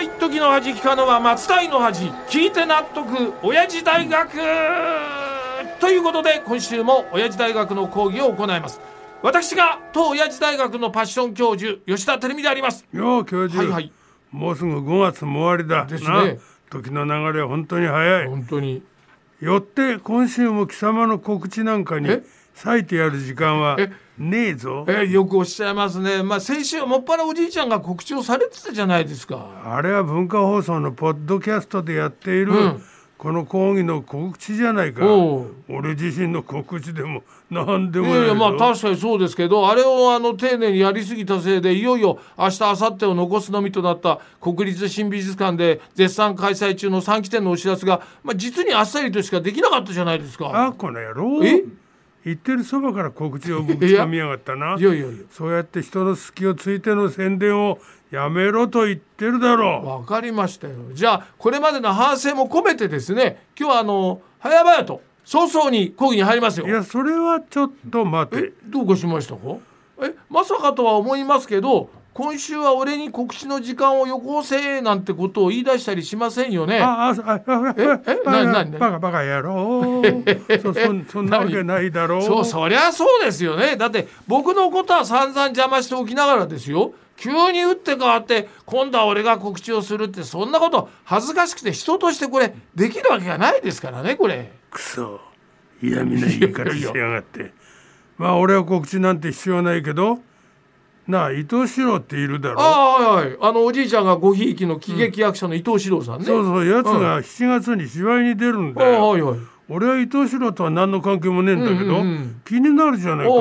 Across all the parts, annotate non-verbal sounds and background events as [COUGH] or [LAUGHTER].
一時の恥聞かぬは松代の恥聞いて納得。親父大学ということで今週も親父大学の講義を行います。私が当親父大学のパッション教授吉田照美であります。よう教授、はいはい。もうすぐ5月も終わりだ。ですね。な時の流れは本当に早い。本当に。よって今週も貴様の告知なんかにえ？割いてやる時間はえ？ねえぞ。えよくおっしゃいますね。まあ先週はもっぱらおじいちゃんが告知をされてたじゃないですか。あれは文化放送のポッドキャストでやっている、うん。この講義の告知じゃないか。俺自身の告知でも何でもいやいやまあ確かにそうですけどあれをあの丁寧にやりすぎたせいでいよいよ明日明後日を残すのみとなった国立新美術館で絶賛開催中の3期展のお知らせが、まあ、実にあっさりとしかできなかったじゃないですか。あこの野郎。え？言ってるそばから告知をぶち込みやがったな。いやいやそうやって人の隙をついての宣伝をやめろと言ってるだろわかりましたよ。じゃあこれまでの反省も込めてですね。今日はあの早々と早々に講義に入りますよ。うい。やそれはちょっと待えてどうかしましたか？えまさかとは思いますけど今週は俺に告知の時間をよこせなんてことを言い出したりしませんよね。あああああええバカなななバカバカ野郎そそんそんなわけないだろうそうそりゃそうですよねだって僕のことは散々邪魔しておきながらですよ急に打って変わって今度は俺が告知をするってそんなこと恥ずかしくて人としてこれできるわけがないですからねこれ。くそ嫌味な言い方しやがってまあ俺は告知なんて必要ないけどなあ伊藤四郎っているだろ？ああはいはい。あのおじいちゃんがごひいきの喜劇役者の伊藤四郎さんね。そうそうやつが7月に芝居に出るんあだよ、はいはい。俺は伊藤四郎とは何の関係もねえんだけど、うんうんうん。気になるじゃないか。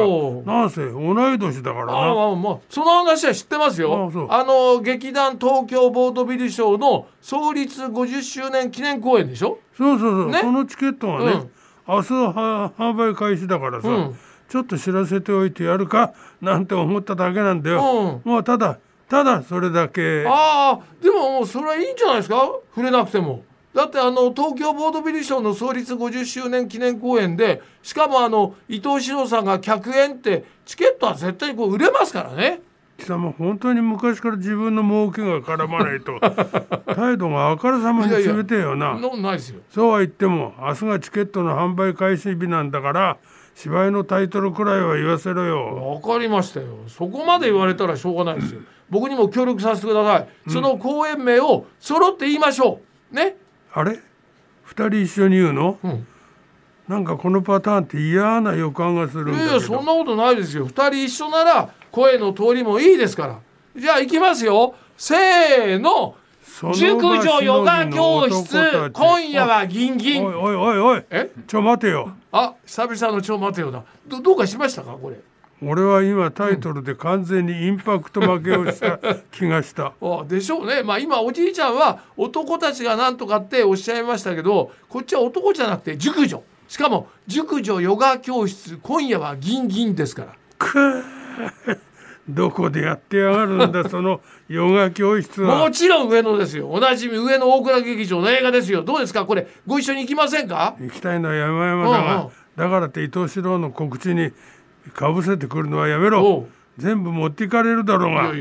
なんせ同い年だからあな。あまあその話は知ってますよ。あの劇団東京ボードビルショーの創立50周年記念公演でしょ？そうそうそう、ね。そのチケットがね、明日は販売開始だからさ、うんちょっと知らせておいてやるかなんて思っただけなんだよ、うもうただただそれだけ。ああでもそれはいいんじゃないですか？触れなくても。だってあの東京ボードビルショーの創立50周年記念公演でしかもあの伊藤四郎さんが客演ってチケットは絶対にこう売れますからね。貴様本当に昔から自分の儲けが絡まないと [LAUGHS] 態度があからさまに冷てえよな。そうは言っても明日がチケットの販売開始日なんだから芝居のタイトルくらいは言わせろよ。わかりましたよ。そこまで言われたらしょうがないですよ。僕にも協力させてください。その公演名を揃って言いましょう。ね？あれ？二人一緒に言うの、ん。なんかこのパターンって嫌な予感がするんだけど。いやいやそんなことないですよ。二人一緒なら声の通りもいいですから。じゃあ行きますよ。せーのその場熟女ヨガ教室今夜はギンギン。おいおいおいおい。え？ちょ待てよ。あ久々のちょ待てよな。どどうかしましたかこれ？俺は今タイトルで完全にインパクト負けをした気がした。[LAUGHS] あでしょうね。まあ今おじいちゃんは男たちがなんとかっておっしゃいましたけどこっちは男じゃなくて熟女しかも熟女ヨガ教室今夜はギンギンですから。くーどこでやってやがるんだその [LAUGHS] ヨガ教室は。もちろん上野ですよ。おなじみ上野大倉劇場の映画ですよ。どうですか？これご一緒に行きませんか？行きたいのは山々だが、うんうん。だからって伊藤四郎の告知にかぶせてくるのはやめおろう。全部持っていかれるだろうが。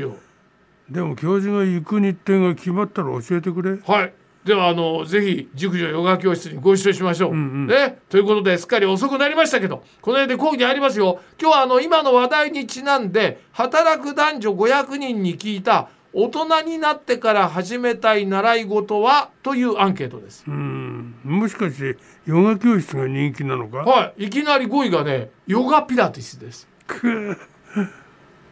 でも教授が行く日程が決まったら教えてくれ。はいではあのぜひ熟女ヨガ教室にご一緒しましょう。ね、ということですっかり遅くなりましたけどこの辺で講義に入りますよ。今日はあの今の話題にちなんで働く男女500人に聞いた大人になってから始めたい習い事はというアンケートです。うん。もしかしてヨガ教室が人気なのか？はい、いきなり5位がねヨガピラティスです。く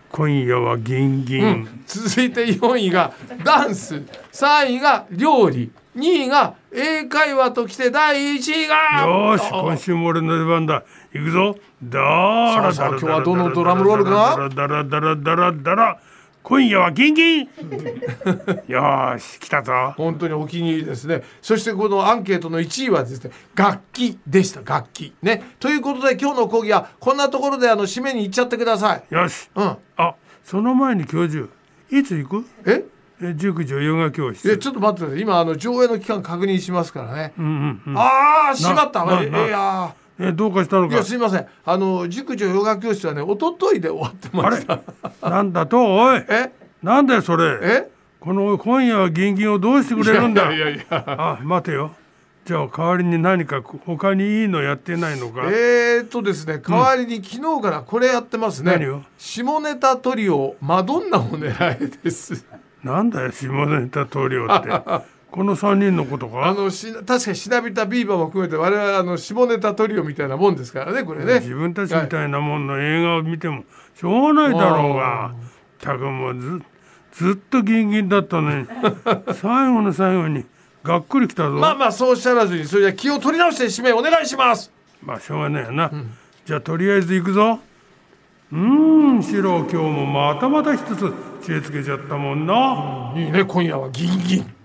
今夜はギンギン、続いて4位がダンス。3位が料理2位が英会話ときて第1位が。よーしあ今週も俺の出番だ。行くぞ。だーらだら今日はどのドラムロールかだらだらだらだら今夜はギンギン。[LAUGHS] よーし来たぞ。本当にお気に入りですね。そしてこのアンケートの1位はですね楽器でした。楽器。ね。ということで今日の講義はこんなところであの締めに行っちゃってください。よし。うん。あその前に教授いつ行く？え？え熟女ヨガ教室。えちょっと待ってください。今あの上映の期間確認しますからね、うんうんうん。ああしまった。えいやえどうかしたのいやかすいません。あの熟女ヨガ教室はね一昨日で終わってました。なんだとおい。え？なんだよそれ。え？この今夜はギンギンをどうしてくれるんだ。いやいやあ待てよ。じゃあ代わりに何か他にいいのやってないのか？えーっとですね代わりに昨日からこれやってますね、何を？下ネタトリオマドンナを狙えですなんだよ下ネタトリオって。[LAUGHS] この3人のことあかのし確かにしなびたビーバーも含めて我々あの下ネタトリオみたいなもんですからねこれね。自分たちみたいなもんの映画を見てもしょうがないだろうが。たくもうずずっとギンギンだったのに。[LAUGHS] 最後の最後にがっくりきたぞ。まあまあそうおっしゃらずにそれじゃ気を取り直して締めお願いします。まあしょうがないよな、じゃあとりあえず行くぞうーんシロ今日もまたまた一つ知恵つけちゃったもんな、いいね今夜はギンギン。